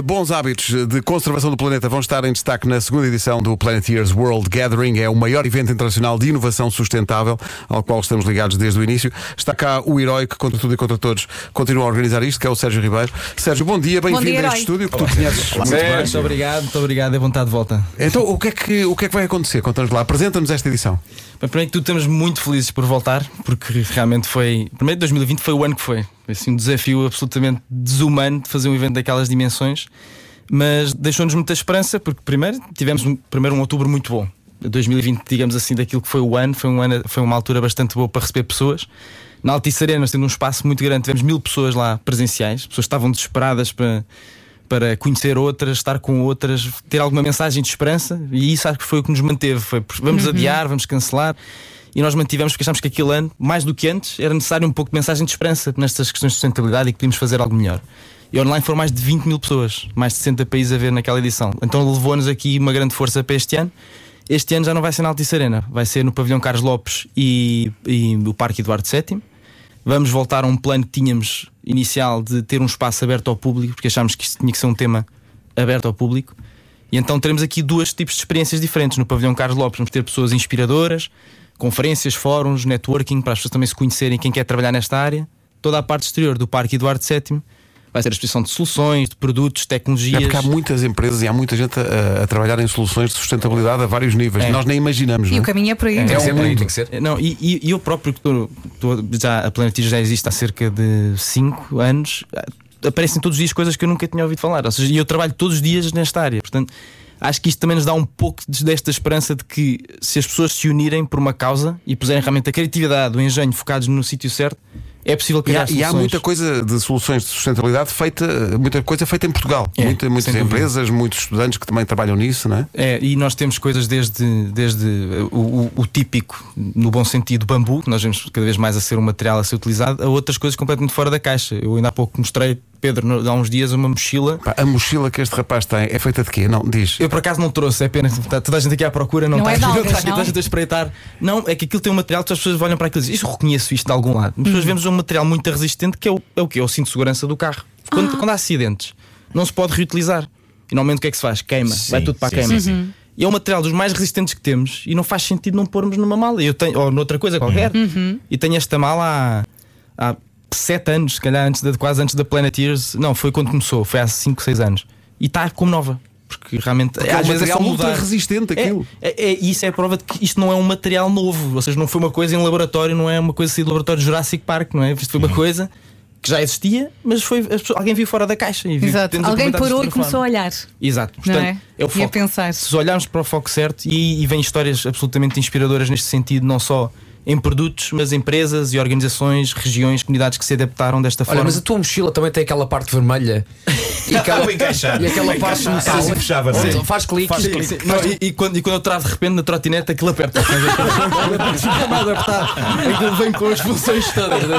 Bons hábitos de conservação do planeta vão estar em destaque na segunda edição do Planeteers World Gathering. É o maior evento internacional de inovação sustentável ao qual estamos ligados desde o início. Está cá o herói que, contra tudo e contra todos, continua a organizar isto, que é o Sérgio Ribeiro. Sérgio, bom dia, bem-vindo a este estúdio que tu conheces. muito, bem. muito obrigado, muito obrigado, é vontade de volta. Então, o que é que, o que, é que vai acontecer? Conta-nos lá, apresenta-nos esta edição. Bem, primeiro que tudo, estamos muito felizes por voltar, porque realmente foi. Primeiro, 2020 foi o ano que foi. Assim, um desafio absolutamente desumano de fazer um evento daquelas dimensões, mas deixou-nos muita esperança, porque primeiro tivemos um, primeiro um outubro muito bom. 2020, digamos assim, daquilo que foi o ano, foi, um ano, foi uma altura bastante boa para receber pessoas. Na Altice Arena, tendo um espaço muito grande, tivemos mil pessoas lá presenciais, pessoas estavam desesperadas para, para conhecer outras, estar com outras, ter alguma mensagem de esperança, e isso acho que foi o que nos manteve. Foi, vamos uhum. adiar, vamos cancelar e nós mantivemos porque achámos que aquele ano, mais do que antes, era necessário um pouco de mensagem de esperança nestas questões de sustentabilidade e que podíamos fazer algo melhor. E online foram mais de 20 mil pessoas, mais de 60 países a ver naquela edição. Então levou-nos aqui uma grande força para este ano. Este ano já não vai ser na Altice Arena, vai ser no Pavilhão Carlos Lopes e, e o Parque Eduardo VII. Vamos voltar a um plano que tínhamos inicial de ter um espaço aberto ao público, porque achámos que isto tinha que ser um tema aberto ao público. E então teremos aqui dois tipos de experiências diferentes. No Pavilhão Carlos Lopes vamos ter pessoas inspiradoras, conferências, fóruns, networking, para as pessoas também se conhecerem quem quer trabalhar nesta área. Toda a parte exterior do Parque Eduardo VII vai ser a exposição de soluções, de produtos, tecnologias. É porque há muitas empresas e há muita gente a, a trabalhar em soluções de sustentabilidade a vários níveis. É. Nós nem imaginamos. E não? o caminho é por aí. É, tem que ser por aí, tem que ser. Não, e, e, e eu próprio, que estou, já, a Planetia já existe há cerca de 5 anos, aparecem todos os dias coisas que eu nunca tinha ouvido falar. Ou seja, e eu trabalho todos os dias nesta área. Portanto, acho que isto também nos dá um pouco desta esperança de que se as pessoas se unirem por uma causa e puserem realmente a criatividade, o engenho focados no sítio certo, é possível criar e há, e há muita coisa de soluções de sustentabilidade feita, muita coisa feita em Portugal. É, muita, muitas empresas, muitos estudantes que também trabalham nisso, não é? É, e nós temos coisas desde, desde o, o, o típico, no bom sentido, bambu, que nós vemos cada vez mais a ser um material a ser utilizado, a outras coisas completamente fora da caixa. Eu ainda há pouco mostrei Pedro, há uns dias, uma mochila. Pá, a mochila que este rapaz tem é feita de quê? Não, diz. Eu por acaso não trouxe, é pena. Está toda a gente aqui à procura, não, não está, é não está, toda a gente a espreitar. Não, é que aquilo tem um material que as pessoas olham para aquilo e dizem, eu reconheço isto de algum lado. As pessoas hum. vemos um material muito resistente que é o, é o quê? É o cinto de segurança do carro. Quando, ah. quando há acidentes, não se pode reutilizar. E normalmente o que é que se faz? Queima, sim, vai tudo para sim, a queima. Sim, uhum. E é um material dos mais resistentes que temos e não faz sentido não pormos numa mala. Eu tenho, ou noutra coisa qualquer. Uhum. E tenho esta mala há, há sete anos, se calhar antes de, quase antes da Planeteers. Não, foi quando começou, foi há 5, 6 anos. E está como nova. Porque realmente porque é às é um vezes é só mudar. resistente é, aquilo. É, é, isso é a prova de que isto não é um material novo. Ou seja, não foi uma coisa em laboratório, não é uma coisa assim de laboratório Jurassic Park, não é? Isto foi uma uhum. coisa que já existia, mas foi alguém viu fora da caixa e viu, Exato. Alguém parou e começou a olhar. Exato. Portanto, é? é o foco. E a pensar. Se olharmos para o foco certo e, e vem histórias absolutamente inspiradoras neste sentido, não só em produtos, mas empresas e organizações, regiões, comunidades que se adaptaram desta forma. Olha, mas a tua mochila também tem aquela parte vermelha e aquela, e aquela parte metal assim fechava, sim. faz clique, faz clique. Não, e, e, quando, e quando eu travo de repente na trotinete aquilo aperta aquilo vem com as funções todas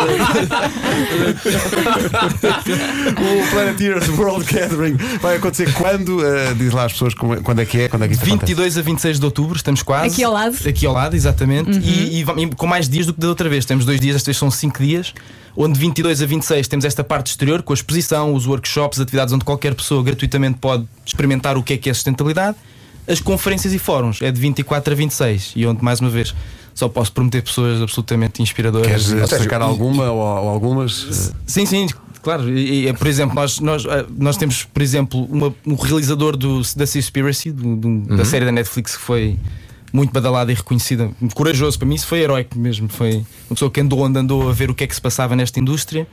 o Planeteers World Gathering vai acontecer quando? Uh, diz lá as pessoas quando é que é, quando é que isso 22 acontece? a 26 de outubro, estamos quase aqui ao lado, aqui ao lado exatamente uhum. e, e, com mais dias do que da outra vez. Temos dois dias, estes são cinco dias, onde 22 a 26 temos esta parte exterior com a exposição, os workshops, atividades onde qualquer pessoa gratuitamente pode experimentar o que é que é sustentabilidade. As conferências e fóruns é de 24 a 26 e onde, mais uma vez, só posso prometer pessoas absolutamente inspiradoras. Queres destacar alguma ou, ou, algumas? Sim, sim, claro. E, e, por exemplo, nós, nós, eh, nós temos, por exemplo, uma, um realizador do, da Seaspiracy, do, do, uhum. da série da Netflix que foi muito badalada e reconhecida, corajoso para mim, isso foi heróico mesmo. Foi uma pessoa que andou onde andou a ver o que é que se passava nesta indústria.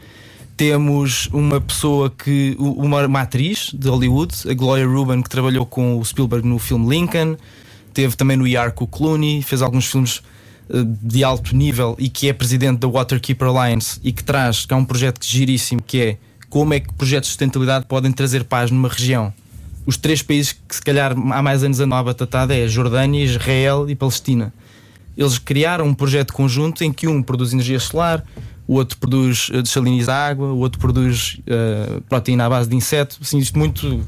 Temos uma pessoa que, uma, uma atriz de Hollywood, a Gloria Rubin, que trabalhou com o Spielberg no filme Lincoln, teve também no IAR com o Clooney, fez alguns filmes eh, de alto nível e que é presidente da Waterkeeper Alliance e que traz, que é um projeto giríssimo, que é como é que projetos de sustentabilidade podem trazer paz numa região os três países que se calhar há mais anos andam à batatada é Jordânia, Israel e Palestina. Eles criaram um projeto conjunto em que um produz energia solar, o outro produz eh, desaliniza água, o outro produz uh, proteína à base de inseto. Assim, isto muito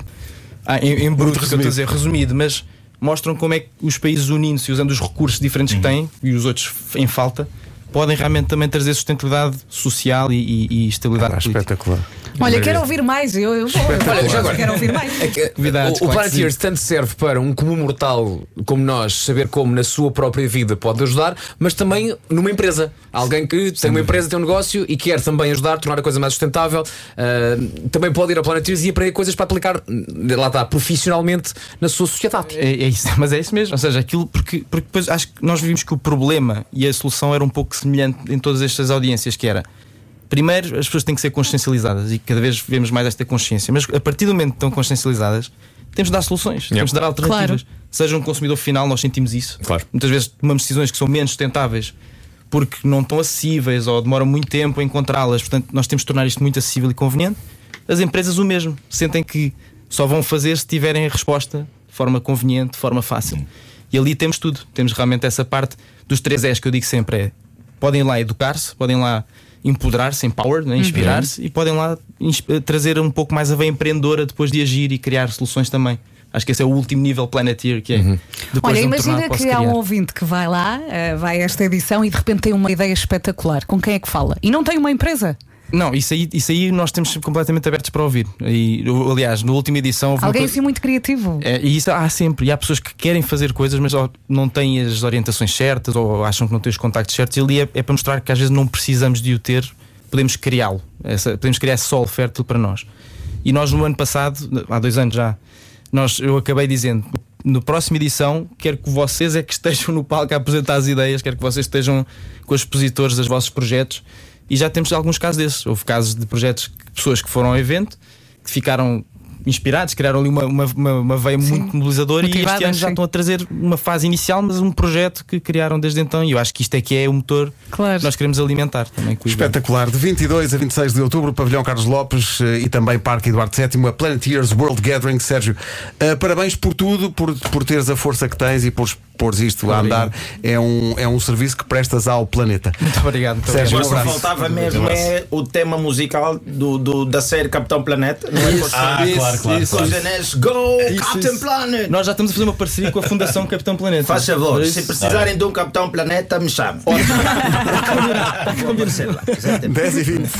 ah, em, em bruto, resumido. Dizer, resumido, mas mostram como é que os países unindo-se usando os recursos diferentes uhum. que têm e os outros em falta podem realmente também trazer sustentabilidade social e, e, e estabilidade é, espetacular. Olha, quero ouvir mais. Eu, eu vou. Olha, já agora- quero ouvir mais. É que, Convidados, o, o claro Planeteers tanto serve para um comum mortal como nós saber como na sua própria vida pode ajudar, mas também numa empresa. Alguém que tem uma empresa, tem um negócio e quer também ajudar, tornar a coisa mais sustentável. ah, também pode ir ao Planeteers e aprender coisas para aplicar, lá está, profissionalmente na sua sociedade. É, é isso, mas é isso mesmo. Ou seja, aquilo porque, porque depois acho que nós vimos que o problema e a solução era um pouco semelhante em todas estas audiências, que era primeiro as pessoas têm que ser consciencializadas e cada vez vemos mais esta consciência, mas a partir do momento que estão consciencializadas, temos de dar soluções, temos de dar alternativas. Seja um consumidor final, nós sentimos isso. Claro. Muitas vezes tomamos decisões que são menos sustentáveis porque não estão acessíveis ou demoram muito tempo a encontrá-las. Portanto, nós temos de tornar isto muito acessível e conveniente. As empresas o mesmo, sentem que só vão fazer se tiverem a resposta de forma conveniente, de forma fácil. E ali temos tudo. Temos realmente essa parte dos três S que eu digo sempre: é podem ir lá educar-se, podem lá empoderar-se, empower, né, inspirar-se e podem lá ins- trazer um pouco mais a veia empreendedora depois de agir e criar soluções também. Acho que esse é o último nível Planeteer, que é depois Olha, de imagina que há um ouvinte que vai lá, eh, vai a esta edição e de repente tem uma ideia espetacular. Com quem é que fala? E não tem uma empresa. Não, isso aí, isso aí nós temos completamente abertos para ouvir. E, aliás, na última edição Alguém assim muito criativo. É, e isso há sempre. E há pessoas que querem fazer coisas, mas não têm as orientações certas ou acham que não têm os contactos certos. E ali é, é para mostrar que às vezes não precisamos de o ter, podemos criá-lo. Podemos criar solo fértil para nós. E nós, no ano passado, há dois anos já, nós, eu acabei dizendo. No próxima edição, quero que vocês é que estejam no palco a apresentar as ideias, quero que vocês estejam com os expositores dos vossos projetos. E já temos alguns casos desses. Houve casos de projetos, de pessoas que foram ao evento, que ficaram inspirados, criaram ali uma, uma, uma, uma veia muito mobilizadora e este ano já sim. estão a trazer uma fase inicial, mas um projeto que criaram desde então. E eu acho que isto é que é o motor Claro. que nós queremos alimentar também. Espetacular. De 22 a 26 de outubro, Pavilhão Carlos Lopes eh, e também Parque Eduardo VII, a Planeteers World Gathering. Sérgio, eh, parabéns por tudo, por, por teres a força que tens e por pôres isto a andar. É um, é um serviço que prestas ao planeta. Muito obrigado. Muito Sérgio, obrigado. um abraço. faltava mesmo é o tema musical do, do- da série Capitão Planeta. Não é? Ah, Isso, claro, claro, isso. claro. Go Isso, Captain isso. Planet! Nós já estamos a fazer uma parceria com a Fundação Capitão Planeta. Faz favor, se isso- precisarem de um Capitão Planeta, me chamem. Pode combinar. Exatamente. 10 e 20.